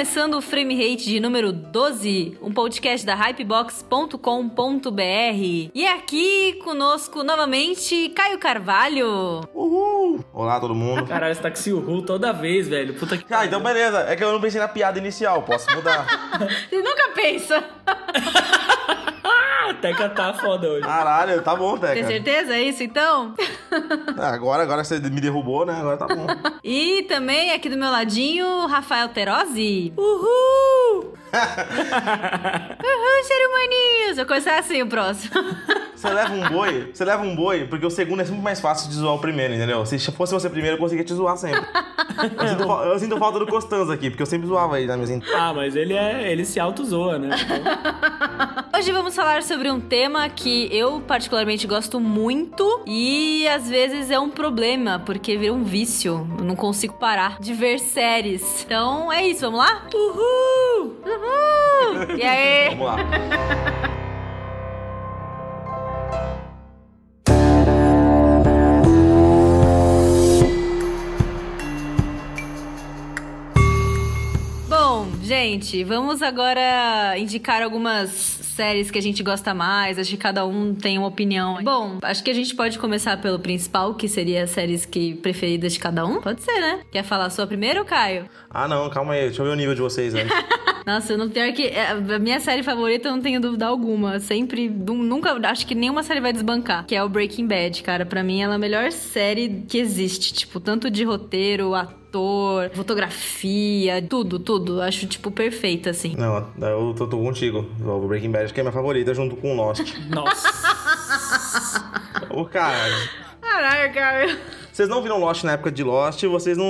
começando o Frame Rate de número 12, um podcast da hypebox.com.br. E aqui conosco novamente Caio Carvalho. Uhul! Olá, todo mundo. Caralho, você tá com esse uhul toda vez, velho. Puta que. Ah, então beleza. É que eu não pensei na piada inicial, posso mudar. Você nunca pensa. Teca tá foda hoje. Caralho, tá bom, Tem Teca. certeza? É isso então? Ah, Agora, agora você me derrubou, né? Agora tá bom. E também aqui do meu ladinho, Rafael Terozzi. Uhul! Uhul, ser humaninhos. Vou começar assim o próximo. Você leva um boi, você leva um boi, porque o segundo é sempre mais fácil de zoar o primeiro, entendeu? Se fosse você primeiro, eu conseguia te zoar sempre. Eu sinto, eu sinto falta do Costanza aqui, porque eu sempre zoava ele na minha Ah, mas ele é. ele se auto-zoa, né? Hoje vamos falar sobre um tema que eu particularmente gosto muito e às vezes é um problema, porque vira um vício. Eu não consigo parar de ver séries. Então é isso, vamos lá? Uhul! Uhul! E aí? Vamos lá. gente, vamos agora indicar algumas séries que a gente gosta mais. Acho que cada um tem uma opinião. Bom, acho que a gente pode começar pelo principal, que seria as séries que preferidas de cada um. Pode ser, né? Quer falar a sua primeiro, Caio? Ah, não, calma aí. Deixa eu ver o nível de vocês antes. Nossa, eu não tenho que. é, A minha série favorita eu não tenho dúvida alguma. Sempre. nu- Nunca. Acho que nenhuma série vai desbancar. Que é o Breaking Bad, cara. Pra mim, ela é a melhor série que existe. Tipo, tanto de roteiro, ator, fotografia, tudo, tudo. Acho, tipo, perfeita, assim. Não, eu tô, tô contigo. O Breaking Bad, que é minha favorita, junto com o Lost. Nossa. Ô, cara, Caralho, cara. Vocês não viram Lost na época de Lost, vocês não,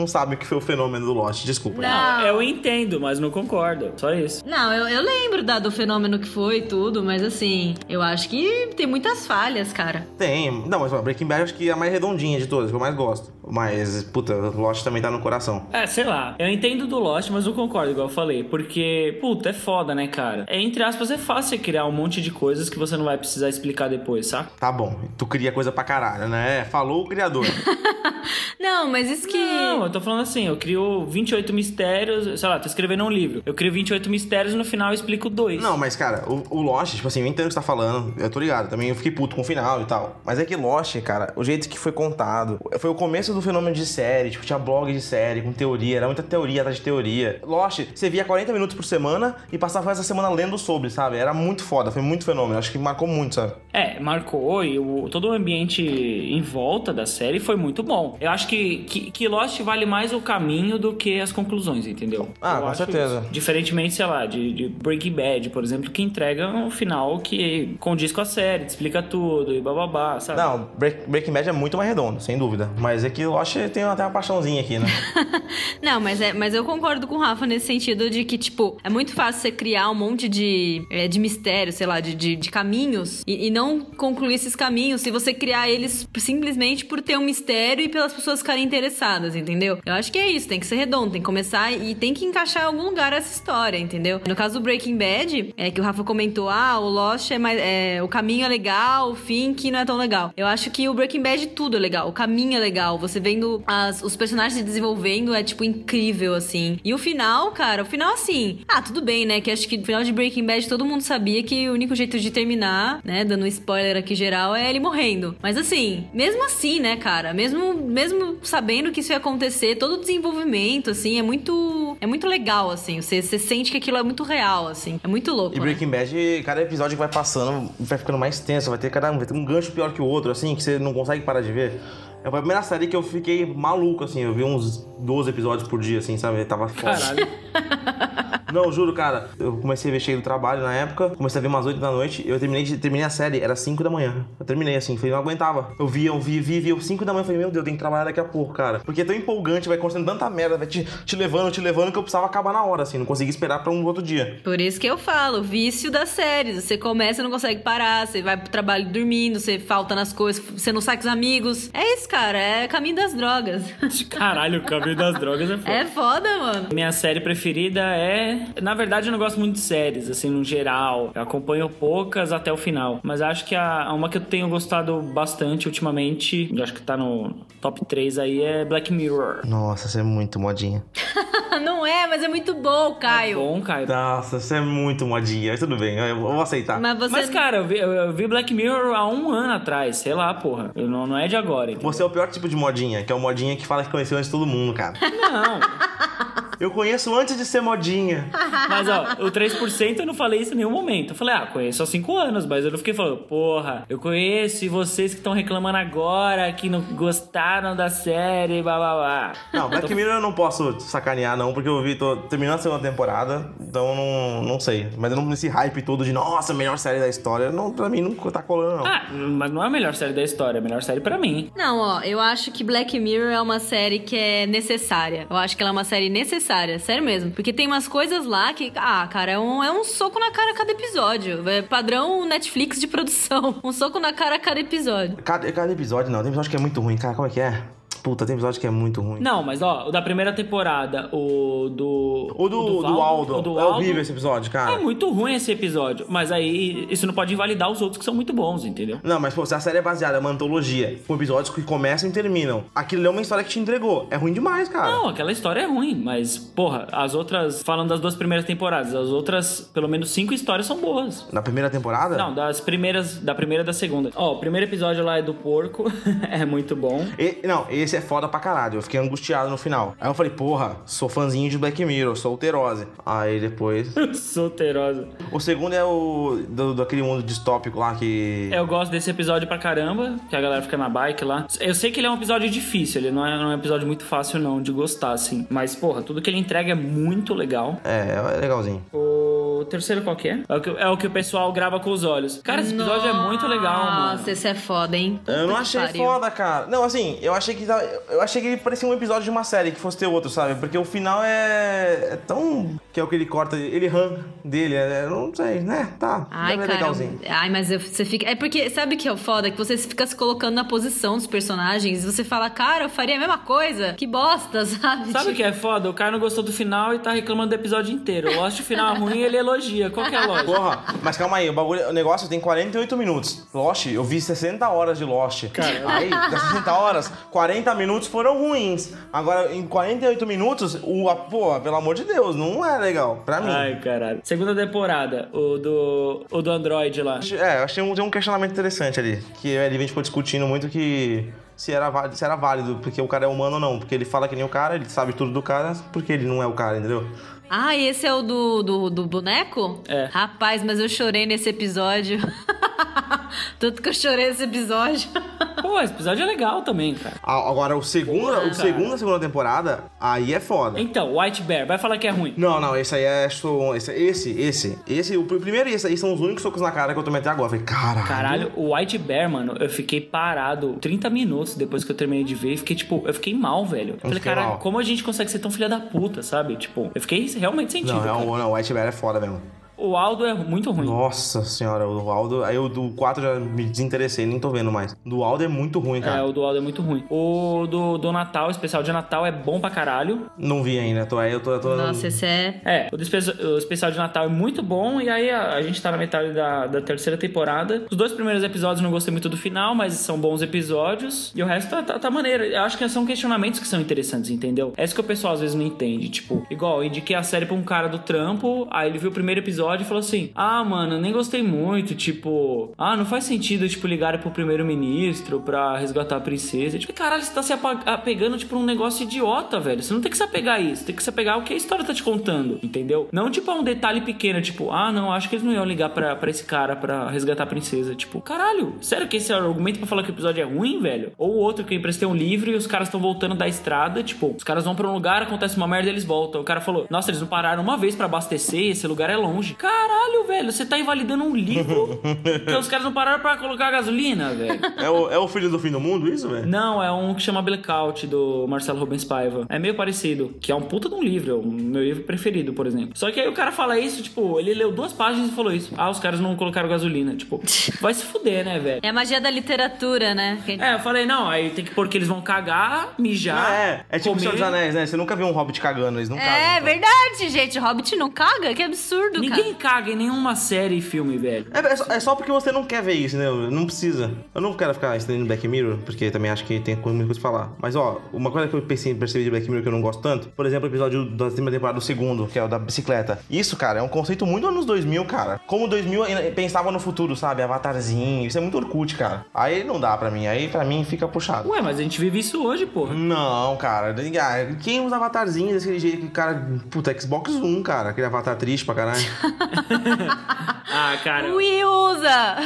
não sabem o que foi o fenômeno do Lost, desculpa. Não. Eu entendo, mas não concordo. Só isso. Não, eu, eu lembro da- do fenômeno que foi e tudo, mas assim, eu acho que tem muitas falhas, cara. Tem. Não, mas ó, Breaking Bad acho que é a mais redondinha de todas, que eu mais gosto. Mas, puta, Lost também tá no coração. É, sei lá. Eu entendo do Lost, mas não concordo, igual eu falei. Porque, puta, é foda, né, cara? É, entre aspas, é fácil criar um monte de coisas que você não vai precisar explicar depois, saca? Tá bom, tu cria coisa pra caralho, né? Falou o criador. Não, mas isso que. Não, eu tô falando assim, eu crio 28 mistérios, sei lá, tô escrevendo um livro. Eu crio 28 mistérios e no final eu explico dois. Não, mas cara, o, o Lost, tipo assim, eu entendo o que você tá falando, eu tô ligado, também eu fiquei puto com o final e tal. Mas é que Lost, cara, o jeito que foi contado, foi o começo do fenômeno de série, tipo, tinha blog de série com teoria, era muita teoria atrás de teoria. Lost, você via 40 minutos por semana e passava essa semana lendo sobre, sabe? Era muito foda, foi muito fenômeno, acho que marcou muito, sabe? É, marcou e o, todo o ambiente em volta da série foi muito bom. Eu acho que, que, que Lost vale mais o caminho do que as conclusões, entendeu? Ah, Eu com certeza. isso. Diferentemente, sei lá, de, de Breaking Bad, por exemplo, que entrega um final que condiz com a série, te explica tudo e bababá, sabe? Não, Break- Breaking Bad é muito mais redondo, sem dúvida. Mas é que Lost tem até uma paixãozinha aqui, né? Não, mas, é, mas eu concordo com o Rafa nesse sentido de que, tipo, é muito fácil você criar um monte de, é, de mistério, sei lá, de, de, de caminhos e, e não concluir esses caminhos se você criar eles simplesmente por ter um mistério e pelas pessoas ficarem interessadas, entendeu? Eu acho que é isso, tem que ser redondo, tem que começar e tem que encaixar em algum lugar essa história, entendeu? No caso do Breaking Bad, é que o Rafa comentou, ah, o Lost é mais. é, o caminho é legal, o fim que não é tão legal. Eu acho que o Breaking Bad tudo é legal, o caminho é legal, você vendo as- os personagens se desenvolvendo é, tipo, incrível, assim. E o final, cara, o final, assim, ah, tudo bem, né? Que acho que no final de Breaking Bad todo mundo sabia que o único jeito de terminar, né, dando spoiler aqui geral, é ele morrendo. Mas assim, mesmo assim, né, cara, mesmo, mesmo sabendo que isso ia acontecer, todo o desenvolvimento, assim, é muito. É muito legal, assim. Você, você sente que aquilo é muito real, assim. É muito louco. E né? Breaking Bad, cada episódio que vai passando, vai ficando mais tenso, vai ter cada um, vai ter um gancho pior que o outro, assim, que você não consegue parar de ver. É a primeira série que eu fiquei maluco, assim, eu vi uns 12 episódios por dia, assim, sabe? Tava foda. Caralho. Não, juro, cara. Eu comecei a ver cheio do trabalho na época, comecei a ver umas 8 da noite, eu terminei, terminei a série, era 5 da manhã. Eu terminei assim, falei, não aguentava. Eu vi, eu vi, vi, vi, eu 5 da manhã, falei, meu Deus, eu tenho que trabalhar daqui a pouco, cara. Porque é tão empolgante, vai acontecendo tanta merda, vai te, te levando, te levando, que eu precisava acabar na hora, assim, não conseguia esperar pra um outro dia. Por isso que eu falo, vício das séries. Você começa e não consegue parar, você vai pro trabalho dormindo, você falta nas coisas, você não sai com os amigos. É isso, cara, é caminho das drogas. Caralho, o caminho das drogas é foda. É foda, mano. Minha série preferida é É, na verdade eu não gosto muito de séries, assim, no geral. Eu acompanho poucas até o final. Mas acho que a, uma que eu tenho gostado bastante ultimamente, eu acho que tá no top 3 aí, é Black Mirror. Nossa, você é muito modinha. não é, mas é muito bom, Caio. É bom, Caio. Nossa, você é muito modinha. Tudo bem, eu vou aceitar. Mas você. Mas, cara, eu vi, eu vi Black Mirror há um ano atrás, sei lá, porra. Eu não, não é de agora. entendeu? Você é o pior tipo de modinha, que é o modinha que fala que conheceu antes de todo mundo, cara. Não, Eu conheço antes de ser modinha. mas ó, o 3% eu não falei isso em nenhum momento. Eu falei, ah, conheço há 5 anos, mas eu não fiquei falando, porra, eu conheço e vocês que estão reclamando agora, que não gostaram da série, blá blá blá. Não, Black Mirror eu não posso sacanear, não, porque eu vi, tô terminando a segunda temporada, então não, não sei. Mas eu não nesse hype todo de, nossa, melhor série da história. Não, pra mim nunca tá colando, não. Ah, mas não é a melhor série da história, é a melhor série pra mim. Não, ó, eu acho que Black Mirror é uma série que é necessária. Eu acho que ela é uma série necessária, sério mesmo. Porque tem umas coisas lá que, ah, cara, é um, é um soco na cara a cada episódio. É padrão Netflix de produção. Um soco na cara a cada episódio. Cada, cada episódio, não. Tem episódio que é muito ruim, cara. Como é que é? Puta, tem episódio que é muito ruim. Não, mas ó, o da primeira temporada, o do. O do, do, Valdo, Aldo. o do é Aldo, horrível esse episódio, cara. É muito ruim esse episódio. Mas aí, isso não pode invalidar os outros que são muito bons, entendeu? Não, mas pô, se a série é baseada em uma antologia, com episódios que começam e terminam, aquilo é uma história que te entregou. É ruim demais, cara. Não, aquela história é ruim, mas, porra, as outras, falando das duas primeiras temporadas, as outras, pelo menos cinco histórias são boas. Na primeira temporada? Não, das primeiras, da primeira e da segunda. Ó, o primeiro episódio lá é do porco, é muito bom. E- não, esse é foda pra caralho. Eu fiquei angustiado no final. Aí eu falei, porra, sou fãzinho de Black Mirror, sou alterose. Aí depois. Solteirosa. o segundo é o do, daquele mundo distópico lá que. Eu gosto desse episódio pra caramba, que a galera fica na bike lá. Eu sei que ele é um episódio difícil, ele não é, não é um episódio muito fácil não de gostar, assim. Mas, porra, tudo que ele entrega é muito legal. É, é legalzinho. O terceiro qual que é? É o que, é o que o pessoal grava com os olhos. Cara, esse episódio é muito legal, mano. Nossa, esse é foda, hein? Eu não Puta achei pariu. foda, cara. Não, assim, eu achei que eu achei que ele parecia um episódio de uma série que fosse ter outro, sabe? Porque o final é, é tão que é o que ele corta, ele ran dele, é, eu não sei, né? Tá, Ai, é cara. legalzinho. Ai, mas eu- você fica. É porque, sabe o que é o foda? Que você fica se colocando na posição dos personagens e você fala, cara, eu faria a mesma coisa. Que bosta, sabe? Sabe o que é foda? O cara não gostou do final e tá reclamando do episódio inteiro. Eu acho o final ruim e ele elogia. Qual que é a lógica? Porra, mas calma aí, o, bagulho, o negócio tem 48 minutos. Lost, eu vi 60 horas de Lost. Aí, das 60 horas, 40 minutos foram ruins. Agora, em 48 minutos, o, a- pô, pelo amor de Deus, não é legal. Pra mim. Ai, caralho. Segunda temporada, o do, o do Android lá. É, eu achei um, tem um questionamento interessante ali. Que ele vem ficou discutindo muito que se era, válido, se era válido, porque o cara é humano ou não. Porque ele fala que nem o cara, ele sabe tudo do cara, porque ele não é o cara, entendeu? Ah, esse é o do, do, do boneco? É. Rapaz, mas eu chorei nesse episódio. Tanto que eu chorei nesse episódio. Pô, esse episódio é legal também, cara. Agora, o segundo, Porra, o segundo da segunda temporada, aí é foda. Então, White Bear, vai falar que é ruim. Não, não, esse aí é. Esse, esse, esse. esse o pr- primeiro e esse aí são os únicos socos na cara que eu tomei até agora. Eu falei, caralho. Caralho, o White Bear, mano, eu fiquei parado 30 minutos depois que eu terminei de ver e fiquei, tipo, eu fiquei mal, velho. Eu falei, caralho, mal. como a gente consegue ser tão filha da puta, sabe? Tipo, eu fiquei realmente sentido. Não, é não, o White Bear é foda mesmo. O Aldo é muito ruim. Nossa senhora, o Aldo. Aí o do 4 já me desinteressei, nem tô vendo mais. Do Aldo é muito ruim, É, cara. o do Aldo é muito ruim. O do, do Natal, o especial de Natal, é bom pra caralho. Não vi ainda, tô aí, eu tô. Eu tô Nossa, esse é. É, o, o especial de Natal é muito bom, e aí a, a gente tá na metade da, da terceira temporada. Os dois primeiros episódios eu não gostei muito do final, mas são bons episódios. E o resto tá, tá, tá maneiro. Eu acho que são questionamentos que são interessantes, entendeu? É isso que o pessoal às vezes não entende. Tipo, igual, eu indiquei a série pra um cara do trampo, aí ele viu o primeiro episódio e falou assim: Ah, mano, nem gostei muito. Tipo, ah, não faz sentido, tipo, ligar pro primeiro-ministro pra resgatar a princesa. Tipo, caralho, você tá se apegando, tipo, um negócio idiota, velho. Você não tem que se apegar a isso, tem que se apegar ao que a história tá te contando, entendeu? Não, tipo, a um detalhe pequeno, tipo, ah, não, acho que eles não iam ligar pra, pra esse cara pra resgatar a princesa. Tipo, caralho, sério que esse é o argumento pra falar que o episódio é ruim, velho? Ou outro que eu emprestei um livro e os caras estão voltando da estrada, tipo, os caras vão pra um lugar, acontece uma merda eles voltam. O cara falou, nossa, eles não pararam uma vez pra abastecer, esse lugar é longe. Caralho, velho, você tá invalidando um livro que os caras não pararam pra colocar gasolina, velho. É o, é o filho do fim do mundo, isso, velho? Não, é um que chama Blackout, do Marcelo Rubens Paiva. É meio parecido, que é um puta de um livro, é o meu livro preferido, por exemplo. Só que aí o cara fala isso, tipo, ele leu duas páginas e falou isso. Ah, os caras não colocaram gasolina. Tipo, vai se fuder, né, velho? É a magia da literatura, né? Que- É, eu falei, não, aí tem que pôr que eles vão cagar, mijar. Ah, é. É tipo o comer. Senhor dos Anéis, né? Você nunca viu um hobbit cagando, eles não cagam. É então. verdade, gente. Hobbit não caga? Que absurdo, Ninguém cara. Caga em nenhuma série e filme, velho. É, é só, é só porque você não quer ver isso, né? Não precisa. Eu não quero ficar estendendo Black Mirror, porque também acho que tem muita coisa pra falar. Mas, ó, uma coisa que eu pensei, percebi de Black Mirror que eu não gosto tanto, por exemplo, o episódio da segunda temporada do segundo, que é o da bicicleta. Isso, cara, é um conceito muito anos 2000, cara. Como 2000 ainda pensava no futuro, sabe? Avatarzinho. Isso é muito Orkut, cara. Aí não dá pra mim. Aí pra mim fica puxado. Ué, mas a gente vive isso hoje, porra. Não, cara. Ah, Quem usa avatarzinho daquele jeito que, cara. Puta, Xbox One, cara. Aquele avatar triste pra caralho. Ah, cara. Ui, usa!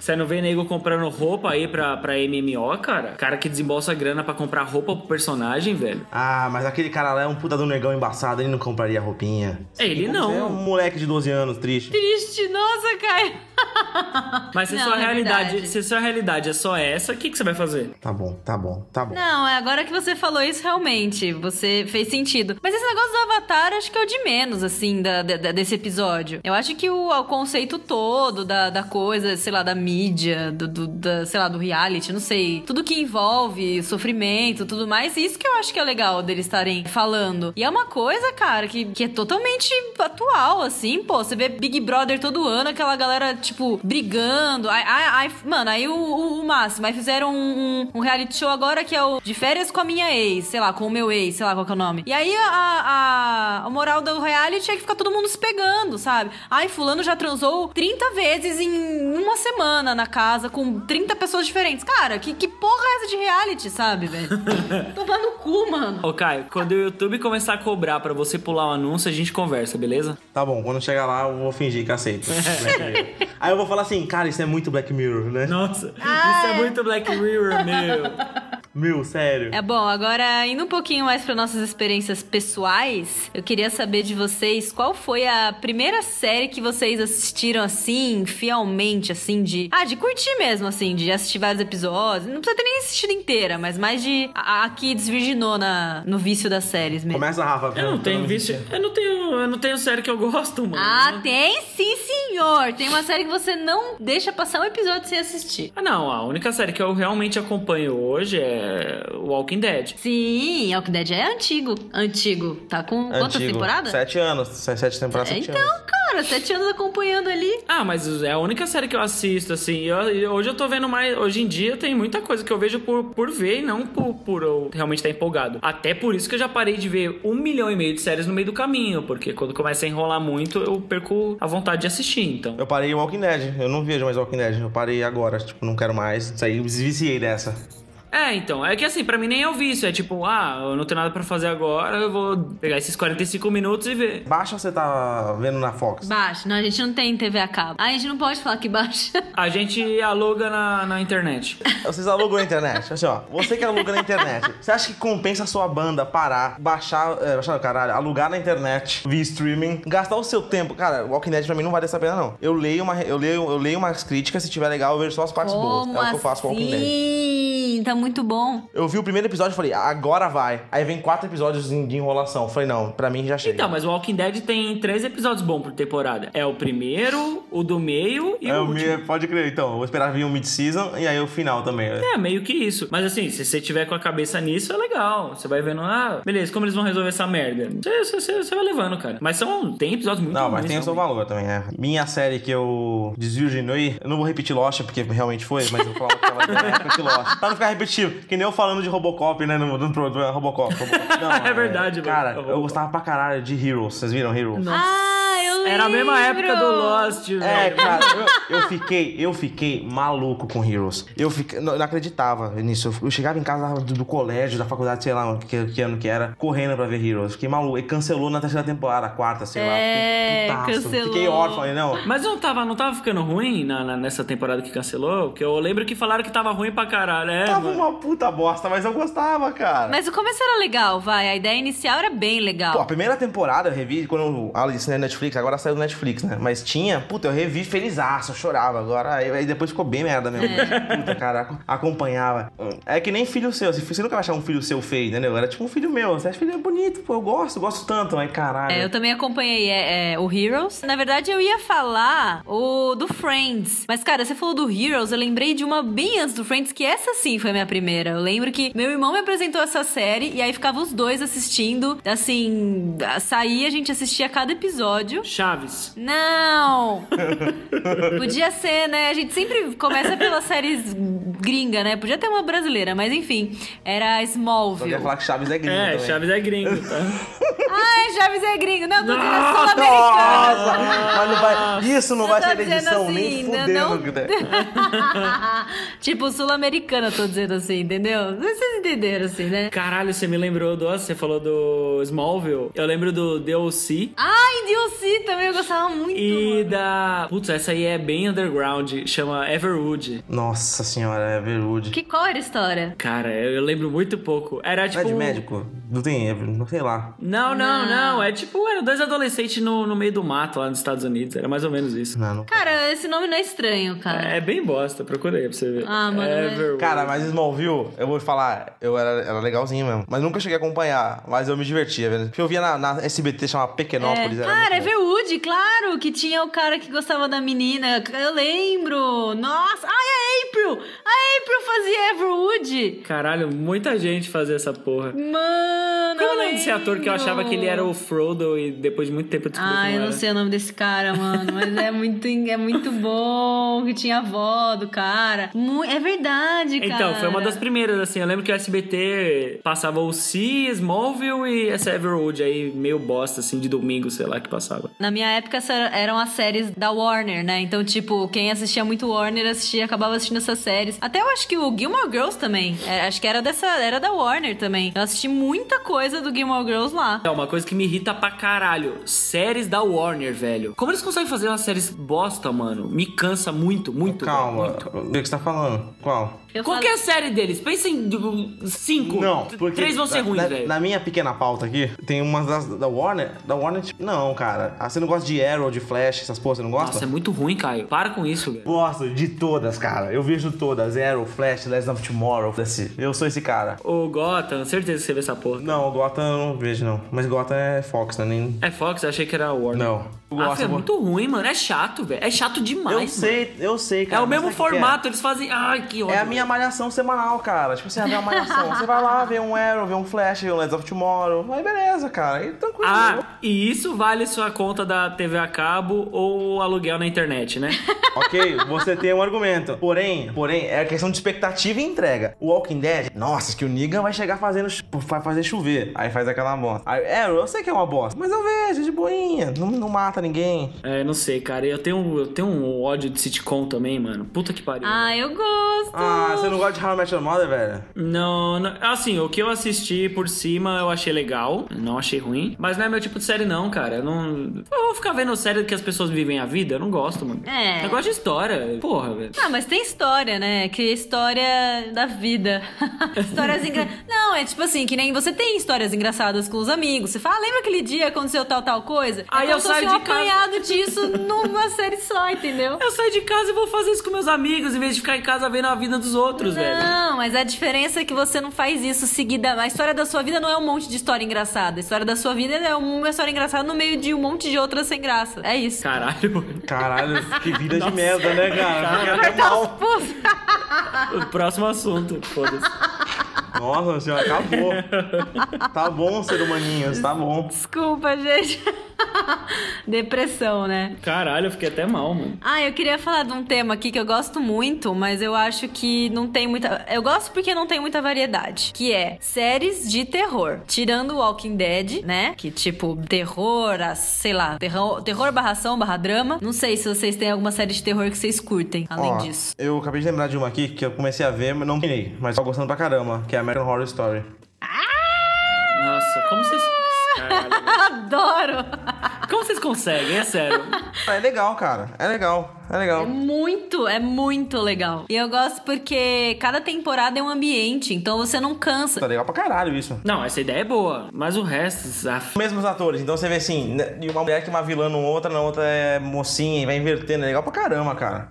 Você não vê nego comprando roupa aí pra, pra MMO, cara? Cara que desembolsa grana pra comprar roupa pro personagem, velho. Ah, mas aquele cara lá é um puta do negão embaçado, ele não compraria roupinha. É, ele Como não. você É um moleque de 12 anos, triste. Triste, nossa, Caio. Mas se Não, sua é realidade, verdade. se sua realidade é só essa, o que, que você vai fazer? Tá bom, tá bom, tá bom. Não, é agora que você falou isso, realmente, você fez sentido. Mas esse negócio do Avatar, acho que é o de menos, assim, da, da- desse episódio. Eu acho que o, o conceito todo da, da coisa, sei lá, da mídia, do, do- da, sei lá, do reality, não sei. Tudo que envolve sofrimento, tudo mais, isso que eu acho que é legal deles estarem falando. E é uma coisa, cara, que, que é totalmente atual, assim, pô. Você vê Big Brother todo ano, aquela galera, tipo, brigando. Aí, mano, aí o, o, o máximo. Aí fizeram um, um- um reality show agora que é o de férias com a minha ex, sei lá, com o meu ex, sei lá qual que é o nome. E aí a, a, a moral do reality é que fica todo mundo se pegando, sabe? Ai, fulano já transou 30 vezes em uma semana na casa com 30 pessoas diferentes. Cara, que, que porra é essa de reality, sabe, velho? Tomar no cu, mano. Ô, Caio, quando o YouTube começar a cobrar pra você pular o anúncio, a gente conversa, beleza? Tá bom, quando chegar lá eu vou fingir que aceito. Aí eu vou falar assim, cara, isso é muito Black Mirror, né? Nossa, Ah, isso é é. muito Black Mirror, meu. Meu, sério. É bom, agora indo um pouquinho mais para nossas experiências pessoais, eu queria saber de vocês qual foi a primeira série que vocês assistiram assim, fielmente, assim, de. Ah, de curtir mesmo, assim, de assistir vários episódios. Não precisa ter nem assistido inteira, mas mais de. A, a que desvirginou na, no vício das séries mesmo. Começa, Rafa. Eu não tenho vício. Eu não tenho, eu não tenho série que eu gosto, mano. Ah, tem sim, senhor! Tem uma série que você não deixa passar um episódio sem assistir. Ah, não, a única série que eu realmente acompanho hoje é Walking Dead. Sim, Walking Dead é antigo. Antigo. Tá com quantas temporadas? Sete anos. Se- Sete temporadas, sete Então, anos. cara, sete anos acompanhando ali. Ah, mas é a única série que eu assisto, assim. Eu- hoje eu tô vendo mais. Hoje em dia tem muita coisa que eu vejo por, por ver e não por, por eu realmente estar empolgado. Até por isso que eu já parei de ver um milhão e meio de séries no meio do caminho, porque quando começa a enrolar muito, eu perco a vontade de assistir, então. Eu parei o Walking Dead. Eu não vejo mais Walking Dead. Eu parei agora. Tipo, não quero mais. Saí, viciei dessa. É, então, é que assim, pra mim nem é o vício, é tipo, ah, eu não tenho nada pra fazer agora, eu vou pegar esses 45 minutos e ver. Baixa ou você tá vendo na Fox? Baixa. Não, a gente não tem TV a cabo. A gente não pode falar que baixa. A gente aluga na, na internet. Vocês alugam na internet. Assim, ó. Você que aluga na internet. Você acha que compensa a sua banda parar, baixar, é, baixar, caralho, alugar na internet, via streaming, gastar o seu tempo? Cara, Walking Dead pra mim não vale essa pena, não. Eu leio, uma, eu leio, eu leio umas críticas, se tiver legal, eu vejo só as partes boas. Como É o que eu faço com Walking Dead. assim? Tá muito bom. Eu vi o primeiro episódio e falei, agora vai. Aí vem quatro episódios de enrolação. Eu falei, não, pra mim já chega. Então, mas o Walking Dead tem três episódios bons por temporada. É o primeiro, o do meio e É, o último. mi- pode crer, então. Eu vou esperar vir o mid-season e aí o final também. É, meio que isso. Mas assim, se você tiver com a cabeça nisso, é legal. Você vai vendo, ah, beleza, como eles vão resolver essa merda? Você, você- vai levando, cara. Mas são, tem episódios muito Não, mas tem o seu valor também, é. Minha série que eu desvirginei, eu não vou repetir Lost, porque realmente foi, mas eu vou falar que ela é época de Lost. Pra não ficar repetitivo, que nem eu falando de Robocop, né, no, no programa Robocop. Robocop. Não, É verdade, mano. Cara, Robocop. eu gostava pra caralho de Heroes, vocês viram Heroes? Ah, eu lembro. Era a mesma época do Lost, velho. É, cara, eu, eu fiquei, eu fiquei maluco com Heroes. Eu fiquei, não, não acreditava nisso. Eu, eu chegava em casa do, do colégio, da faculdade, sei lá que, que ano que era, correndo pra ver Heroes. Fiquei maluco. E cancelou na terceira temporada, a quarta, sei lá. É, Fiquei putaço. cancelou. Fiquei órfão, falei, não. Mas não tava, não tava ficando ruim na, na- nessa temporada que cancelou? Porque eu lembro que falaram que tava ruim pra caralho. É, Tava mano. uma puta bosta, mas eu gostava, cara. Mas o começo era legal, vai. A ideia inicial era bem legal. Pô, a primeira temporada eu revi quando eu Alice na Netflix, agora agora saiu do Netflix, né? Mas tinha, puta, eu revi felizaço, eu chorava agora. Aí, aí depois ficou bem merda mesmo. Puta, cara, acompanhava. É que nem filho seu. Você nunca vai achar um filho seu feio, entendeu? Era tipo um filho meu. Você acha filho bonito, pô, eu gosto, gosto tanto. Mas caralho. É, eu também acompanhei é, é, o Heroes. Na verdade, eu ia falar o do Friends. Mas, cara, você falou do Heroes, eu lembrei de uma bem antes do Friends, que essa sim foi a minha primeira. Eu lembro que meu irmão me apresentou essa série e aí ficava os dois assistindo. Assim, saía, a gente assistia cada episódio. Chaves. Não! Podia ser, né? A gente sempre começa pelas séries gringa, né? Podia ter uma brasileira, mas enfim. Era Só Smallville. quer falar que Chaves é gringo É, também. Chaves é gringo, tá? Ai, Chaves é gringo. Não, tô dizendo sul-americana. Nossa, mas não vai, isso não Eu vai ser edição, assim, nem fudendo. não- tipo, sul-americana, tô dizendo assim, entendeu? Vocês entenderam, assim, né? Caralho, você me lembrou do. Você falou do Smallville. Eu lembro do DLC. Ai, DLC também eu gostava muito. E mano. da. Putz, essa aí é bem underground. Chama Everwood. Nossa senhora, é Everwood. Que qual era a história? Cara, eu eu lembro muito pouco. Era Não tipo. é de médico? Não tem, não sei lá. Não, não, Não. não. É tipo, eram dois adolescentes no, no meio do mato lá nos Estados Unidos. Era mais ou menos isso. Não, não. Cara, esse nome não é estranho, cara. É bem bosta, procura aí pra você ver. Ah, mano, é- Everwood. Cara, mas Smallville, eu vou falar, eu era, era legalzinho mesmo. Mas nunca cheguei a acompanhar, mas eu me divertia, velho. Porque eu via na, na SBT, chamava Pequenópolis. É. era Cara, muito bom. Everwood, claro, que tinha o cara que gostava da menina. Eu lembro. Nossa, ai, a April! A April fazia Everwood. Caralho, muita gente fazia essa porra. Mano, Como é o eu nome desse ator que eu lembro. achava que ele era o Frodo e depois de muito tempo eu descobri Ah, eu não era. sei o nome desse cara, mano, mas é muito, é muito bom, que tinha a avó do cara. É verdade, cara. Então, foi uma das primeiras, assim. Eu lembro que o SBT passava o Si, Smallville e essa Everwood aí, meio bosta, assim, de domingo, sei lá, que passava. Na minha época eram as séries da Warner, né? Então, tipo, quem assistia muito Warner assistia, acabava assistindo essas séries. Até eu acho que o Gilmore Girls também. É, acho que era dessa, era da Warner também. Eu assisti muita coisa do Gilmore Girls lá. É uma coisa que me irrita pra caralho. Séries da Warner, velho. Como eles conseguem fazer umas séries bosta, mano? Me cansa muito, muito. Calma, velho, muito. o que você tá falando? Qual? Eu Qual que é a série deles? Pensa em uh, cinco. Não, porque Três vão ser na- ruins, na, velho. Na minha pequena pauta aqui, tem umas das, da Warner. Da Warner, tipo, não, cara. Ah, você não gosta de Arrow, de Flash, essas porra, você não gosta? Nossa, é muito ruim, Caio. Para com isso, velho. Gosto de todas, cara. Eu vejo todas. Arrow, Flash, Legends of Tomorrow. Esse- Eu sou esse cara. O Gotham, certeza que você vê essa porra. Não, o Gotham eu não vejo, não. Mas Gotham é Fox, né? Nem... É Fox, eu achei que era Warner. Não. Ah, gosto, é eu muito ruim, mano. É chato, velho. É chato demais, Eu sei, eu sei, É cara. o mesmo sabe o que que formato, eles fazem. Ai, que É? ódio. É a minha malhação semanal, cara. Tipo assim, a minha malhação. Você vai lá, vê um Arrow, vê um Flash, vê um Legends of Tomorrow. Aí beleza, cara. Aí tranquilo. Ah, e isso vale sua conta da TV a cabo ou aluguel na internet, né? Ok, você tem um argumento. Porém, porém, é questão de expectativa e entrega. O Walking Dead, nossa, que o Negan vai chegar fazendo, vai fazer chover. Aí faz aquela bosta. Aí, Arrow, eu sei que é uma bosta, mas eu vejo de boinha. Não, não mata ninguém. é, não sei, cara. Eu tenho, eu tenho um ódio de sitcom também, mano. Puta que pariu. Ah, eu gosto. Ah, você não gosta de How I Met Your Mother, velho? Não, não, assim, o que eu assisti por cima eu achei legal, não achei ruim, mas não é meu tipo de série não, cara. Eu não, eu vou ficar vendo série que as pessoas vivem a vida, eu não gosto, mano. É. Eu gosto de história, porra, velho. Ah, mas tem história, né? Que é história da vida. Histórias engra... Não, é tipo assim, que nem você tem histórias engraçadas com os amigos. Você fala, ah, lembra aquele dia que aconteceu tal, tal coisa? Aí é eu como se fosse saio de casa. apanhado disso numa série só, entendeu? Eu saio de casa e vou fazer isso com meus amigos, em vez de ficar em casa vendo a vida dos outros, velho. Não, mas a diferença é que você não faz isso seguida. A história da sua vida não é um monte de história engraçada. A história da sua vida é uma história engraçada no meio de um monte de outras sem graça. É isso. Caralho, mano. Caralho, que vida de merda, né, cara? Fiquei até mal. O próximo assunto, foda-se. Nossa senhora, acabou. Tá bom, ser humaninhos, tá bom. Desculpa, gente. Depressão, né? Caralho, eu fiquei até mal, mano. Ah, eu queria falar de um tema aqui que eu gosto muito, mas eu acho que não tem muita. Eu gosto porque não tem muita variedade. Que é séries de terror. Tirando Walking Dead, né? Que tipo, terror, a- sei lá, terror, terror barra ação, barra drama. Não sei se vocês têm alguma série de terror que vocês curtem, além Ó, disso. Eu acabei de lembrar de uma aqui que eu comecei a ver, mas não terminei. Mas tô gostando pra caramba, que é American Horror Story. Nossa, como vocês. Adoro! Como vocês conseguem? É sério. É legal, cara. É legal. É legal. É muito, é muito legal. E eu gosto porque cada temporada é um ambiente, então você não cansa. Tá legal pra caralho isso. Não, essa ideia é boa, mas o resto. ah, Mesmos atores, então você vê assim, né, e uma mulher que é uma vilã numa outra, na outra é mocinha e vai invertendo. É legal pra caramba, cara.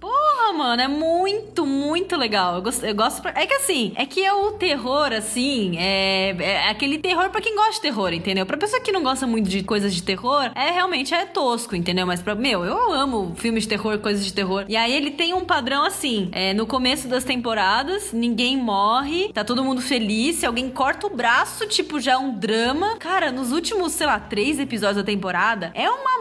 Mano, é muito, muito legal. Eu gosto, eu gosto pra- É que assim, é que é o terror, assim, é, é aquele terror pra quem gosta de terror, entendeu? Pra pessoa que não gosta muito de coisas de terror, é realmente é tosco, entendeu? Mas pra. Meu, eu amo filmes de terror, coisas de terror. E aí ele tem um padrão assim: é, no começo das temporadas, ninguém morre, tá todo mundo feliz. Se alguém corta o braço, tipo, já é um drama. Cara, nos últimos, sei lá, três episódios da temporada, é uma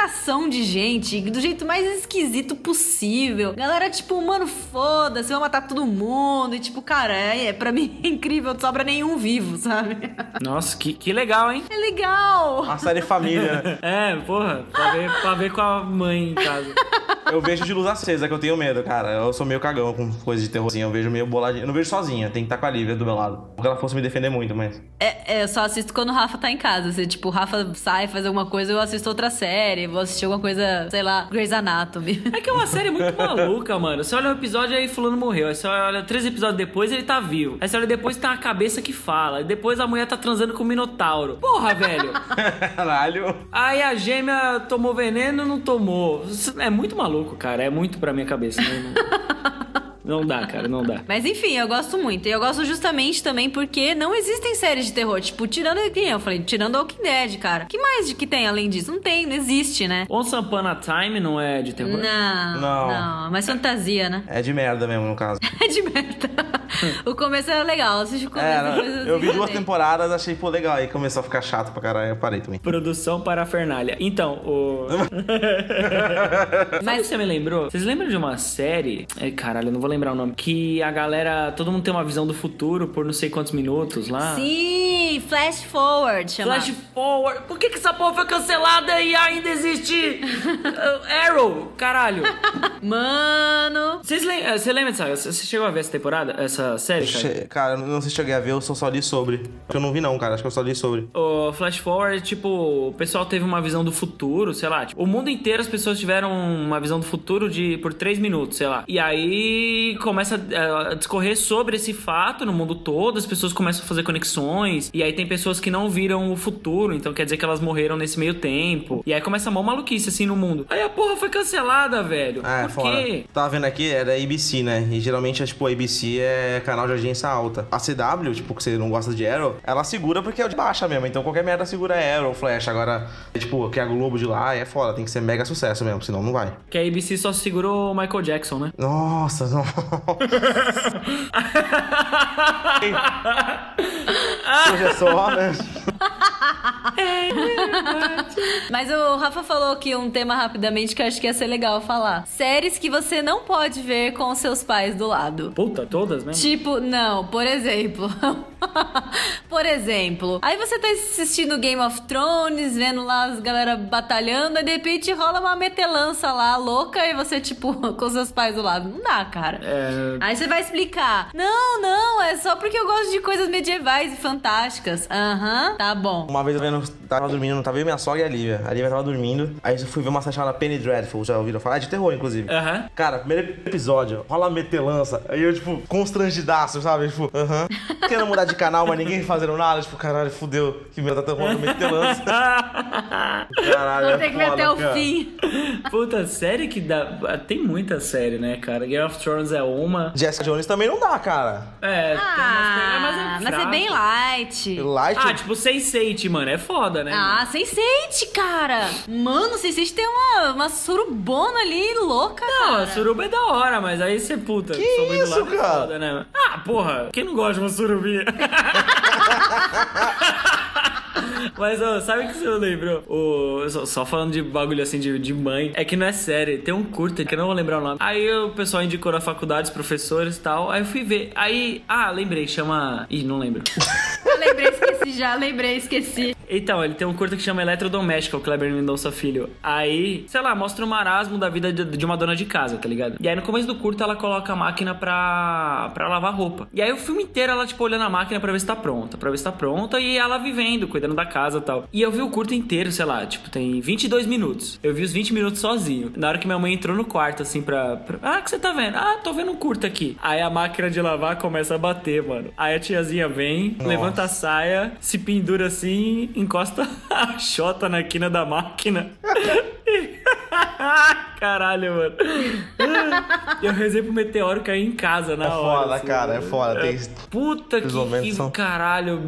matação de gente, do jeito mais esquisito possível. Galera, tipo, mano, foda-se, vai matar todo mundo. E, tipo, cara, é, é, pra mim é incrível, não sobra nenhum vivo, sabe? Nossa, que, que legal, hein? É legal! Uma série família, né? É, porra, pra ver, pra ver com a mãe em casa. Eu vejo de luz acesa, que eu tenho medo, cara. Eu sou meio cagão com coisa de terror assim. Eu vejo meio boladinho. Eu não vejo sozinha, tem que estar com a Lívia do meu lado. Porque ela fosse me defender muito, mas. É, é, eu só assisto quando o Rafa tá em casa. Se, tipo, o Rafa sai, faz alguma coisa, eu assisto outra série. Vou assistir alguma coisa, sei lá, Grey's Anatomy. É que é uma série muito maluca, mano. Você olha um episódio aí fulano morreu. Aí você olha três episódios depois ele tá vivo. Aí você olha depois tem a cabeça que fala. Aí depois a mulher tá transando com o Minotauro. Porra, velho. Caralho. Aí a gêmea tomou veneno, não tomou. É muito maluco, cara. É muito pra minha cabeça. Não, não- dá, cara, não dá. Mas enfim, eu gosto muito. E eu gosto justamente também porque não existem séries de terror. Tipo, tirando quem eu falei, tirando Walking Dead, cara. que mais de que tem além disso? Não tem, não existe, né? Once Upon a Time não é de terror? Não, Não. não, é mais fantasia, né? É de merda mesmo, no caso. É de merda. o começo era legal, assisti o começo É, depois eu vi duas temporadas, achei, pô, legal. Aí começou a ficar chato pra caralho, eu parei também. Produção para Fernália. Então, o. Mas Mas- você me lembrou? Vocês lembram de uma série? É, caralho, eu não vou lembrar o nome. Que a galera. Todo mundo tem uma visão do futuro por não sei quantos minutos lá. Sim, Flash Forward chama. Flash Forward. Por que, que essa porra foi cancelada e ainda existe uh, Arrow? Caralho. Mano. Vocês lem eh, Você lembra dessa? Você chegou a ver essa temporada? Essa série, cara? Che- Cara, não sei se cheguei a ver, eu só, só li sobre. Eu não vi não, cara, acho que eu só li sobre. O Flash Forward, tipo, o pessoal teve uma visão do futuro, sei lá. Tipo, o mundo inteiro as pessoas tiveram uma visão do futuro de por três minutos, sei lá. E aí começa eh, a discorrer sobre esse fato no mundo todo, as pessoas começam a fazer conexões. E aí tem pessoas que não viram o futuro, então quer dizer que elas morreram nesse meio tempo. E aí começa a mó maluquice assim no mundo. Aí a porra foi cancelada, velho. É por fora. quê? Tava vendo aqui, era ABC, né? E geralmente, é, tipo, a ABC é canal de audiência alta. A CW, tipo, que você não gosta de Arrow, ela segura porque é de baixa mesmo. Então qualquer merda segura Arrow, Flash. Agora, é, tipo, que é a Globo de lá é foda, tem que ser mega sucesso mesmo, senão não vai. Que a ABC só segurou o Michael Jackson, né? Nossa, não. Oh. Hoje é só, né? Mas o Rafa falou aqui um tema rapidamente que eu acho que ia ser legal falar. Séries que você não pode ver com seus pais do lado. Puta, todas, né? Tipo, não, por exemplo. por exemplo, aí você tá assistindo Game of Thrones, vendo lá as galera batalhando, aí de repente rola uma metelança lá, louca, e você, tipo, com seus pais do lado. Não dá, cara. É, Aí você vai explicar. Não, não, é só porque eu gosto de coisas medievais e fantásticas. Aham, tá bom. Uma vez eu vendo, tava dormindo, não tava eu, minha sogra e a Lívia. A Lívia tava dormindo. Aí eu fui ver uma série chamada Penny Dreadful, já ouviram falar? É de terror, inclusive. Aham. Cara, primeiro episódio, rola a metelança. Aí eu, tipo, constrangidaço, sabe? Tipo, aham. Querendo mudar de canal, mas ninguém fazendo nada. Tipo, caralho, fudeu. Que merda, tá rolando metelança. Caralho, Vou é ter que ver até o cara. fim. Puta, série que dá. Tem muita série, né, cara? Game of Thrones é uma. Jessica Jones também não dá, cara. É, tem umas Ah, mas é, mas é fraco. bem light. Light. Ah, tipo Sense8, mano, é foda, né? Ah, Sense8, cara. Mano, Sense8 tem uma, uma surubona ali louca, Não, cara. a suruba é da hora, mas aí você, puta, Que isso, lado é cara? foda, né? Ah, porra, quem não gosta de uma surubinha? Mas, ó, sabe o que você lembrou? O, só, só falando de bagulho assim de, de mãe, é que não é série. Tem um curta que eu não vou lembrar o nome. Aí o pessoal indicou na faculdade, os professores e tal. Aí eu fui ver. Aí, ah, lembrei, chama. Ih, não lembro. Lembrei, esqueci já. Lembrei, esqueci. Então, ele tem um curta que chama Eletrodoméstica, o Kleber Mendonça Filho. Aí, sei lá, mostra o marasmo da vida de, de uma dona de casa, tá ligado? E aí no começo do curta ela coloca a máquina pra, pra lavar roupa. E aí o filme inteiro ela, tipo, olhando a máquina pra ver se tá pronta, pra ver se tá pronta, e ela vivendo, cuidando da casa e tal. E eu vi o curto inteiro, sei lá, tipo, tem 22 minutos. Eu vi os 20 minutos sozinho. Na hora que minha mãe entrou no quarto, assim, pra. pra ah, o que você tá vendo? Ah, tô vendo um curto aqui. Aí a máquina de lavar começa a bater, mano. Aí a tiazinha vem, Nossa. levanta a saia, se pendura assim, encosta a chota na quina da máquina. Caralho, mano. Eu rezei pro meteoro cair em casa na É hora. foda, assim, cara, é foda. Tem... Puta Esses que, momentos que são- caralho.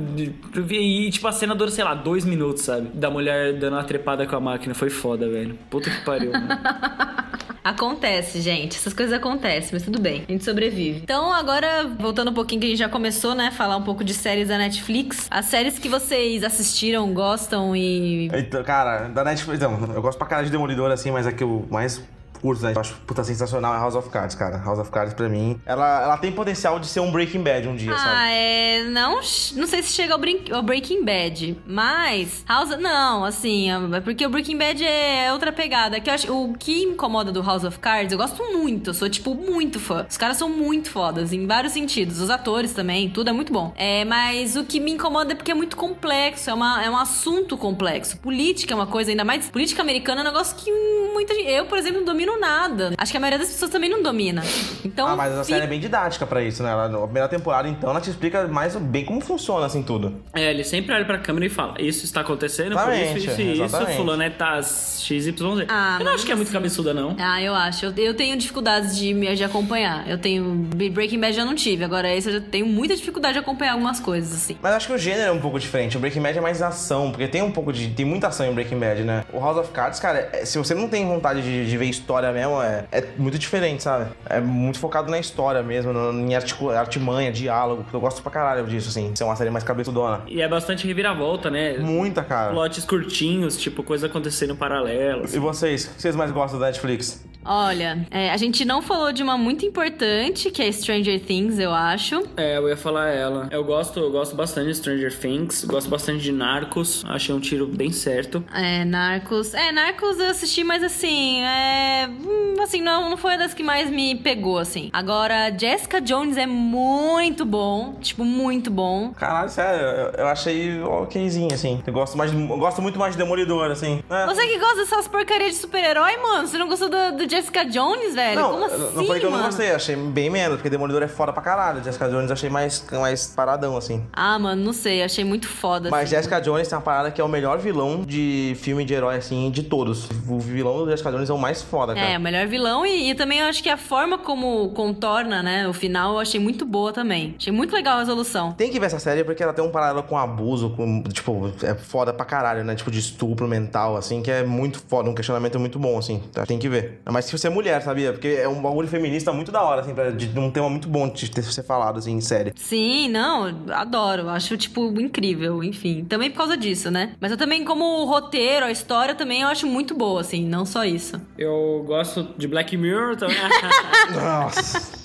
E tipo, a cena dura, sei lá, dois minutos, sabe? Da mulher dando uma trepada com a máquina. Foi foda, velho. Puta que pariu, mano. Acontece, gente. Essas coisas acontecem, mas tudo bem. A gente sobrevive. Então, agora, voltando um pouquinho, que a gente já começou, né? Falar um pouco de séries da Netflix. As séries que vocês assistiram, gostam e. Então, cara, da Netflix. Então, eu gosto pra caralho de Demolidor, assim, mas é que o mais curto, né? Eu acho puta sensacional é House of Cards, cara. House of Cards, pra mim, ela, ela tem potencial de ser um Breaking Bad um dia, sabe? Ah, é. Não, não sei se chega ao, ao Breaking Bad, mas. House. Não, assim, é porque o Breaking Bad é outra pegada. Que eu acho, o que me incomoda do House of Cards, eu gosto muito, eu sou, tipo, muito fã. Os caras são muito fodas, em vários sentidos. Os atores também, tudo é muito bom. É, mas o que me incomoda é porque é muito complexo, é, uma, é um assunto complexo. Política é uma coisa, ainda mais. Política americana é um negócio que muita gente. Eu, por exemplo, não domino nada. Acho que a maioria das pessoas também não domina. Então. Ah, mas a série é bem didática pra isso, né? Ela, na primeira temporada, então, ela te explica mais bem como funciona, assim, tudo. É, ele sempre olha pra câmera e fala: Isso está acontecendo, por isso, Exatamente, isso e isso. exatamente. Fulano é tá XYZ. Ah, eu não acho que é muito cabeçuda, não. Ah, eu acho. Eu, eu tenho dificuldades de me de acompanhar. Eu tenho. Breaking Bad já não tive. Agora, esse eu já tenho muita dificuldade de acompanhar algumas coisas, assim. Mas acho que o gênero é um pouco diferente. O Breaking Bad é mais ação, porque tem um pouco de. Tem muita ação em Breaking Bad, né? O House of Cards, cara, é- se você não tem vontade de, de ver história mesmo, é, é muito diferente, sabe? É muito focado na história mesmo, no- em articu- artimanha, diálogo. Eu gosto pra caralho disso, assim. Ser uma série mais cabeçudona. E é bastante reviravolta, né? Muita, cara. Plots curtinhos, tipo, coisa acontecendo paralelo. E vocês? O que vocês mais gostam da Netflix? Olha, é, a gente não falou de uma muito importante, que é Stranger Things, eu acho. É, eu ia falar ela. Eu gosto, eu gosto bastante de Stranger Things, gosto bastante de Narcos, achei um tiro bem certo. É, Narcos. É, Narcos eu assisti, mas assim, é. hum, Assim, não, não foi uma das que mais me pegou, assim. Agora, Jessica Jones é muito bom. Tipo, muito bom. Caralho, sério, eu, eu achei okzinho, assim. Eu gosto, mais de- eu gosto muito mais de Demolidor, assim. É. Você que gosta dessas porcarias de super-herói, mano? Você não gostou do, do Jessica Jones, velho? Não, Como assim, não falei que eu não mano? gostei, achei bem menos, porque Demolidor é foda pra caralho. Jessica Jones achei mais, mais paradão, assim. Ah, mano, não sei. Achei muito foda. Mas assim. Jessica Jones tem uma parada que é o melhor vilão de filme de herói, assim, de todos. O vilão do Jessica Jones é o mais foda, cara. É, o melhor vilão e, e também eu acho que a forma como contorna, né, o final eu achei muito boa também. Achei muito legal a resolução. Tem que ver essa série porque ela tem um paralelo com abuso, com, tipo, é foda pra caralho, né? Tipo, de estupro mental, assim, que é muito foda, um questionamento muito bom, assim. Tá? Tem que ver. Mas se você é mulher, sabia? Porque é um bagulho feminista muito da hora, assim, pra, de, um tema muito bom de ter ser falado, assim, em série. Sim, não, adoro. Acho, tipo, incrível, enfim. Também por causa disso, né? Mas eu também, como o roteiro, a história também eu acho muito boa, assim, não só isso. Eu gosto de Black Mirror também. Nossa.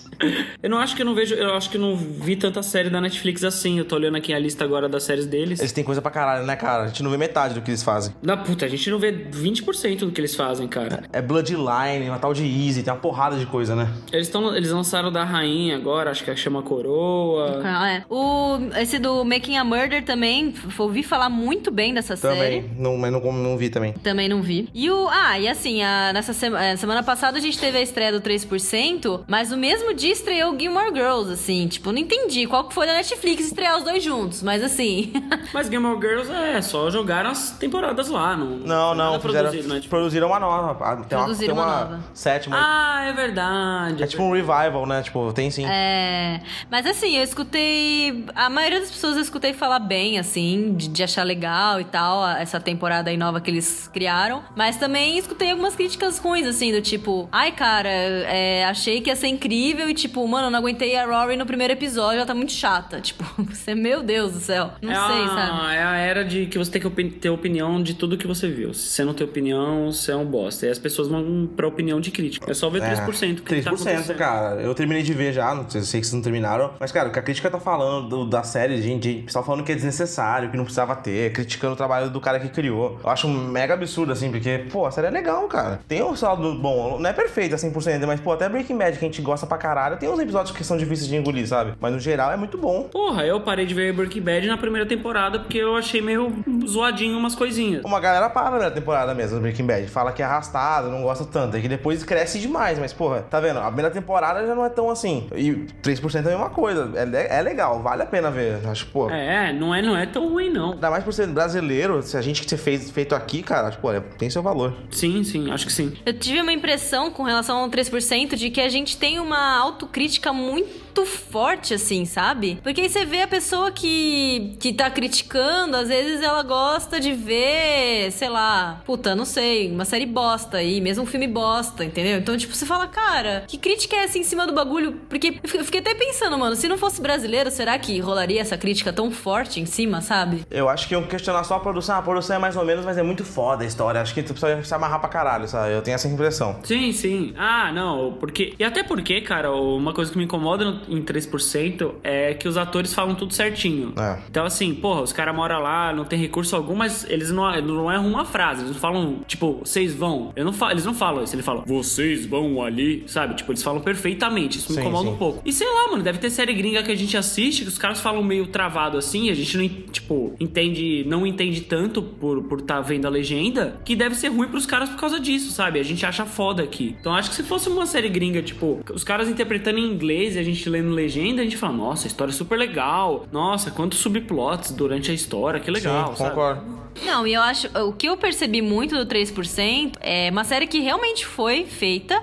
Eu não acho que eu não vejo, eu acho que eu não vi tanta série da Netflix assim. Eu tô olhando aqui a lista agora das séries deles. Eles têm coisa pra caralho, né, cara? A gente não vê metade do que eles fazem. Da puta, a gente não vê 20% do que eles fazem, cara. É Bloodline, uma tal de Easy, tem uma porrada de coisa, né? Eles estão, eles lançaram da rainha agora, acho que chama Coroa. Ah, é. O, esse do Making a Murder também, ouvi falar muito bem dessa série. Também. Não, mas não, não vi também. Também não vi. E o. Ah, e assim, a- nessa sema- eh, semana passada a gente teve a estreia do 3%, mas no mesmo dia estreou Gilmore Girls, assim. Tipo, não entendi qual que foi da Netflix estrear os dois juntos, mas assim. Mas Game of Girls é só jogaram as temporadas lá, não. Não, não, fizeram, produzido, né? Tipo, produziram uma nova. Ah, Tem uma, Produziram tem uma uma, nova. sétima. Ah, é verdade. é tipo um revival, né? Tipo, tem sim. É. Mas assim, eu escutei. A maioria das pessoas eu escutei falar bem, assim, de, de achar legal e tal, essa temporada aí nova que eles criaram. Mas também escutei algumas críticas ruins, assim, do tipo, ai, cara, é, achei que ia ser incrível e, tipo, mano, eu não aguentei a Rory no primeiro episódio, ela tá muito chata. Tipo, você, meu Deus do céu. Não é sei, a, sabe? É a era de que você tem que opi- ter opinião de tudo que você viu. Se você não tem opinião, você é um bosta. E as pessoas vão pra opinião de crítica. É só ver 3%. que 3%, tá acontecendo. cara. Eu terminei de ver já, não sei, sei que vocês não terminaram. Mas, cara, o que a crítica tá falando do- da série, gente, gente, pessoal falando que é desnecessário, que não precisava ter, criticando o trabalho do cara que criou. Eu acho um mega absurdo, assim, porque, pô, a série é legal, cara. Tem um saldo bom, não é perfeita 100%, mas, pô, até Breaking Bad, que a gente gosta pra caralho, tem uns episódios que são difíceis de engolir, sabe? Mas no geral é muito bom. Porra, eu parei de ver Breaking Bad na primeira temporada porque eu achei meio zoadinho umas coisinhas. Uma galera para na primeira temporada mesmo do Breaking Bad. Fala que é arrastado, não gosta tanto. É que depois cresce demais. Mas, porra, tá vendo? A primeira temporada já não é tão assim. E 3% é a mesma coisa. É, é legal, vale a pena ver. Acho, pô. É, não é, não é tão ruim, não. Ainda mais por ser brasileiro, se a gente que você fez feito aqui, cara, acho, pô, é- tem seu valor. Sim, sim, acho que sim. Eu tive uma impressão com relação ao 3% de que a gente tem uma autocrítica muito forte, assim, sabe? Porque aí você vê a pessoa que, que tá criticando, às vezes ela gosta de ver, sei lá, puta, não sei, uma série bosta aí, mesmo um filme bosta, entendeu? Então, tipo, você fala, cara, que crítica é essa em cima do bagulho? Porque eu fiquei- eu até pensando, mano, se não fosse brasileiro, será que rolaria essa crítica tão forte em cima, sabe? Eu acho que iam questionar só a produção. Ah, a produção é mais ou menos, mas é muito foda a história. Acho que tu precisa se amarrar pra caralho, sabe? Eu tenho essa impressão. Sim, sim. Ah, não, porque. E até porque, cara, uma coisa que me incomoda no- em 3% é que os atores falam tudo certinho. É. Então, assim, porra, os caras moram lá, não tem recurso algum, mas eles não, não erram uma frase. Eles não falam, tipo, vocês vão. Eu não fa- eles não falam isso, eles falam, vocês vão ali, sabe? Tipo, eles falam perfeitamente. Isso me Sim, incomoda sim. um pouco. E sei lá, mano, deve ter série gringa que a gente assiste, que os caras falam meio travado assim, a gente não, tipo, entende, não entende tanto por por tá vendo a legenda, que deve ser ruim pros caras por causa disso, sabe? A gente acha foda aqui. Então acho que se fosse uma série gringa, tipo, os caras interpretando em inglês e a gente lendo legenda, a gente fala, nossa, a história é super legal. Nossa, quantos subplots durante a história, que legal, Sim, sabe? concordo. Não, e eu acho. O que eu percebi muito do 3% é uma série que realmente foi feita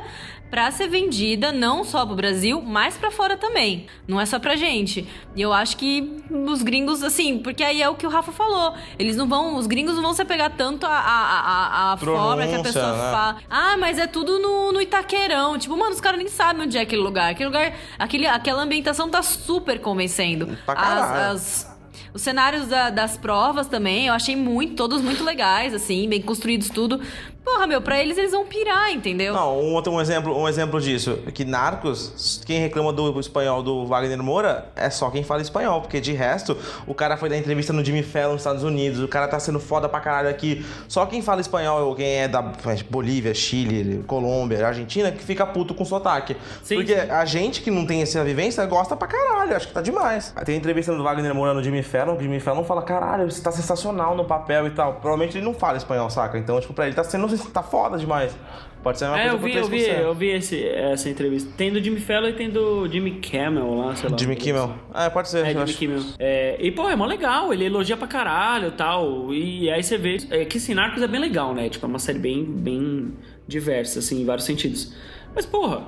pra ser vendida não só pro Brasil, mas pra fora também. Não é só pra gente. E eu acho que os gringos, assim, porque aí é o que o Rafa falou. Eles não vão. Os gringos não vão se apegar tanto a, a, a, a forma que a pessoa né? fala. Ah, mas é tudo no, no Itaquerão. Tipo, mano, os caras nem sabem onde é aquele lugar. Aquele lugar. Aquele, aquela ambientação tá super convencendo. Pra caralho. As- as- os cenários da- das provas também, eu achei muito, todos muito legais, assim, bem construídos tudo. Porra, meu, pra eles eles vão pirar, entendeu? Não, um outro um exemplo, um exemplo disso, é que Narcos, quem reclama do espanhol do Wagner Moura é só quem fala espanhol, porque de resto, o cara foi dar entrevista no Jimmy Fallon nos Estados Unidos, o cara tá sendo foda pra caralho aqui. Só quem fala espanhol, ou quem é da Bolívia, Chile, Colômbia, Argentina, que fica puto com sotaque. Sim, porque sim. a gente que não tem essa vivência gosta pra caralho, acho que tá demais. Tem entrevista do Wagner Moura no Jimmy Fallon, o Jimmy Fallon fala, caralho, você tá sensacional no papel e tal. Provavelmente ele não fala espanhol, saca? Então, tipo, pra ele tá sendo, tá foda demais. Pode ser uma É, coisa eu vi, eu vi, 3%. eu vi esse, essa entrevista. Tem do Jimmy Fallon e tem do Jimmy Kimmel lá, sei lá. Jimmy Kimmel. É, pode ser. É, Jimmy acho. Kimmel. É, e, pô, é mó legal, ele elogia pra caralho e tal. E aí você vê. É que esse Narcos é bem legal, né? Tipo, é uma série bem, bem diversa, assim, em vários sentidos. Mas, porra,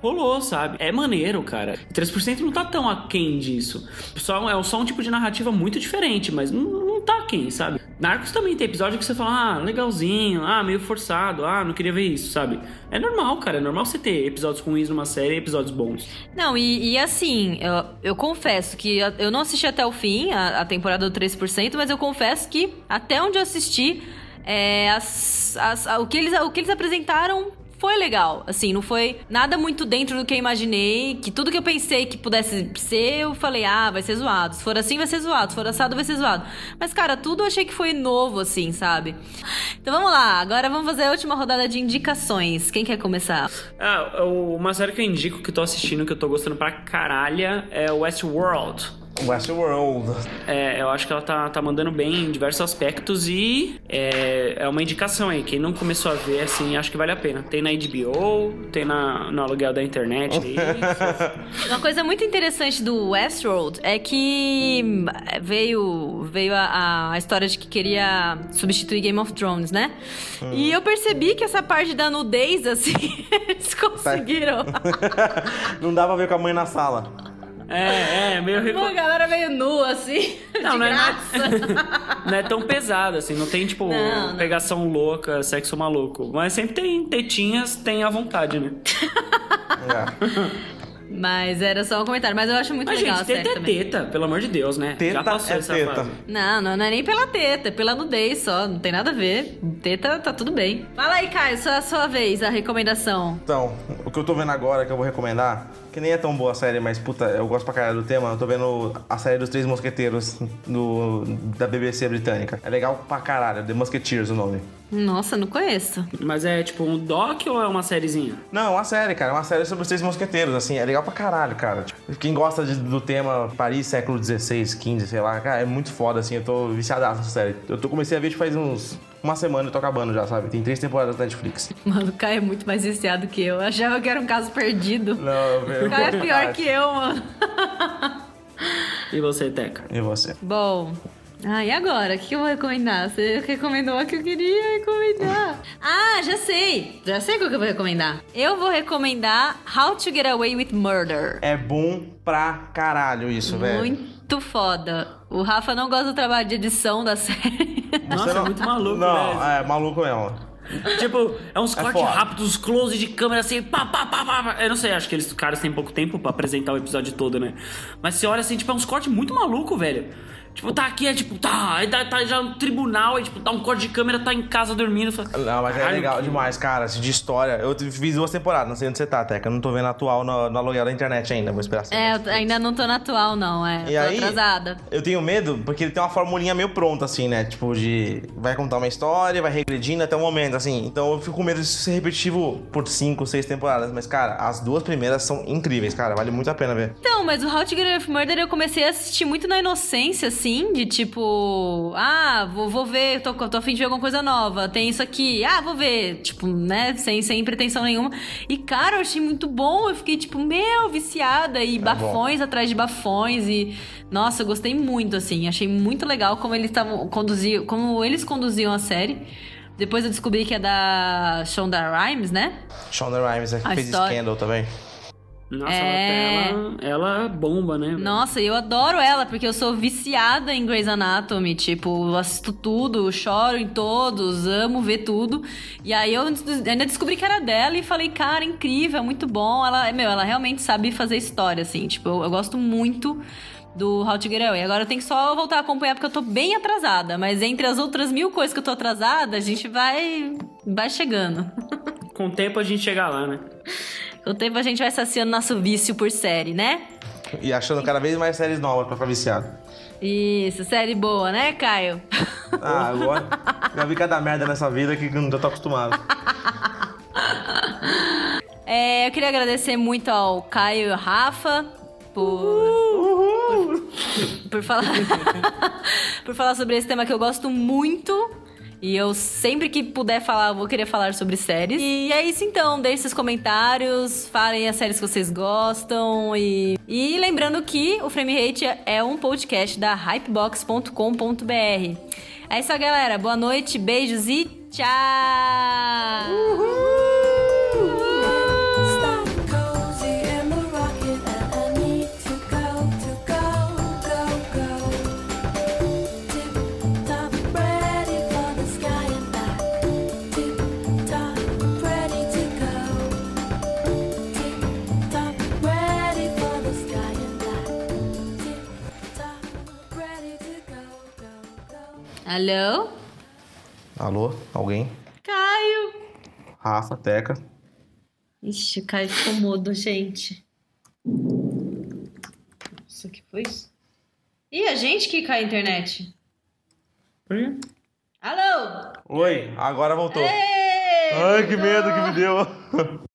rolou, sabe? É maneiro, cara. 3% não tá tão aquém disso. Só, é só um tipo de narrativa muito diferente, mas não, não tá aquém, sabe? Narcos também tem episódio que você fala, ah, legalzinho, ah, meio forçado, ah, não queria ver isso, sabe? É normal, cara. É normal você ter episódios ruins numa série e episódios bons. Não, e, e assim, eu, eu confesso que eu- não assisti até o fim, a, a temporada do 3%, mas eu confesso que até onde eu assisti, é, as- as- o, que eles, o que eles apresentaram foi legal. Assim, não foi nada muito dentro do que eu imaginei, que tudo que eu pensei que pudesse ser, eu falei, ah, vai ser zoado. Se for assim, vai ser zoado. Se for assado, vai ser zoado. Mas, cara, tudo eu achei que foi novo, assim, sabe? Então vamos lá, agora vamos fazer a última rodada de indicações. Quem quer começar? Ah, uma série que eu indico que eu tô assistindo, que eu tô gostando pra caralho, é Westworld. Westworld. É, eu acho que ela tá, tá mandando bem em diversos aspectos e é, é uma indicação aí. Quem não começou a ver, assim, acho que vale a pena. Tem na HBO, tem na, no aluguel da internet. aí. Uma coisa muito interessante do Westworld é que hum, veio, veio a, a história de que queria substituir Game of Thrones, né? E eu percebi que essa parte da nudez, assim, eles conseguiram. não dá pra ver com a mãe na sala. É, é, meio... Uma reco- galera meio nua, assim, Não, de não é, graça. não é tão pesado, assim. Não tem, tipo, Não, não. pegação louca, sexo maluco. Mas sempre tem tetinhas, tem à vontade, né? É. Mas era só um comentário. Mas eu acho muito Mas, legal gente, a série teta é também. teta, pelo amor de Deus, né? Teta Já passou é essa teta. fase. Não, não, não é nem pela teta, é pela nudez só. Não tem nada a ver. Teta tá tudo bem. Fala aí, Caio, só a sua vez, a recomendação. Então, o que eu tô vendo agora, que eu vou recomendar, que nem é tão boa a série, mas puta, eu gosto pra caralho do tema, eu tô vendo a série dos Três Mosqueteiros do, da BBC britânica. É legal pra caralho, The Musketeers o nome. Nossa, não conheço. Mas é tipo um doc ou é uma sériezinha? Não, é uma série, cara, é uma série sobre os Três Mosqueteiros, assim, é legal pra caralho, cara. Tipo, quem gosta de- do tema Paris, século XVI, XV, sei lá, cara, é muito foda, assim, eu tô viciadaço nessa série. Eu tô, comecei a ver tipo, faz uns... Uma semana e tô acabando já, sabe? Tem três temporadas da Netflix. Mano, o Caio é muito mais viciado que eu. Eu achava que era um caso perdido. Não, eu, O Caio é pior que eu, mano. E você, Teca? E você? Bom. Ah, e agora? O que eu vou recomendar? Você recomendou a que eu queria recomendar. Ah, já sei! Já sei qual que eu vou recomendar. Eu vou recomendar How to Get Away with Murder. É bom pra caralho isso, velho. Muito foda. O Rafa não gosta do trabalho de edição da série. Nossa, é muito maluco, Não, né? é maluco mesmo. Tipo, é uns cortes foda. rápidos, close de câmera assim, pá, pá, pá, pá, pá. Eu não sei, acho que eles caras têm pouco tempo pra apresentar o episódio todo, né? Mas você olha assim, tipo, é uns cortes muito maluco, velho. Tipo, tá aqui, é tipo, tá, aí tá, tá já no tribunal, aí tipo, tá um corte de câmera, tá em casa dormindo. Fala, Não, mas é "Caralho, legal que- demais, cara. assim, De história. Eu fiz duas temporadas, não sei onde você tá, Teca. Eu não tô vendo a atual no, no aluguel da internet ainda. Vou esperar. É, eu ainda não tô na atual, não. É, E tô aí, atrasada. eu tenho medo, porque ele tem uma formulinha meio pronta, assim, né? Tipo, de. Vai contar uma história, vai regredindo até o momento, assim. Então eu fico com medo de ser repetitivo por cinco, seis temporadas. Mas, cara, as duas primeiras são incríveis, cara. Vale muito a pena ver. Então, mas o How to Get Away with Murder eu comecei a assistir muito na inocência, assim, de tipo, ah, vou, vou ver, tô, tô afim de ver alguma coisa nova, tem isso aqui, ah, vou ver, tipo, né, sem, sem pretensão nenhuma. E, cara, eu achei muito bom, eu fiquei, tipo, meu, viciada, e bafões atrás de bafões, e, nossa, eu gostei muito, assim, achei muito legal como eles estavam, conduziam, como eles conduziam a série. Depois eu descobri que é da Shonda Rhimes, né? Shonda Rhimes, é que A fez história- Scandal também. Nossa, É. ela, ela bomba, né? velho? Nossa, eu adoro ela, porque eu sou viciada em Grey's Anatomy. Tipo, eu assisto tudo, choro em todos, amo ver tudo. E aí eu ainda descobri que era dela e falei, cara, incrível, é muito bom. Ela, meu, ela realmente sabe fazer história, assim. Tipo, eu, eu gosto muito do How to Get Away. Agora eu tenho que só voltar a acompanhar porque eu tô bem atrasada. Mas entre as outras mil coisas que eu tô atrasada, a gente vai, vai chegando. Com o tempo a gente chega lá, né? O tempo a gente vai saciando nosso vício por série, né? E achando cada vez mais séries novas pra ficar viciado. Isso, série boa, né, Caio? Ah, agora. Já vi cada merda nessa vida que eu não tô acostumado. É, eu queria agradecer muito ao Caio e ao Rafa por, por, por falar por falar sobre esse tema que eu gosto muito. E eu sempre que puder falar, vou querer falar sobre séries. E é isso então, deixem seus comentários, falem as séries que vocês gostam. E, e lembrando que o Frame Rate é um podcast da hypebox.com.br. É isso aí, galera. Boa noite, beijos e tchau! Stop Alô? Alô? Alguém? Caio! Rafa, Teca. Ixi, o Caio ficou mudo, gente. Nossa, que foi isso? Ih, a gente que cai a internet. Quê? Alô? Oi, agora voltou. Ei, Ai, que voltou. medo que me deu.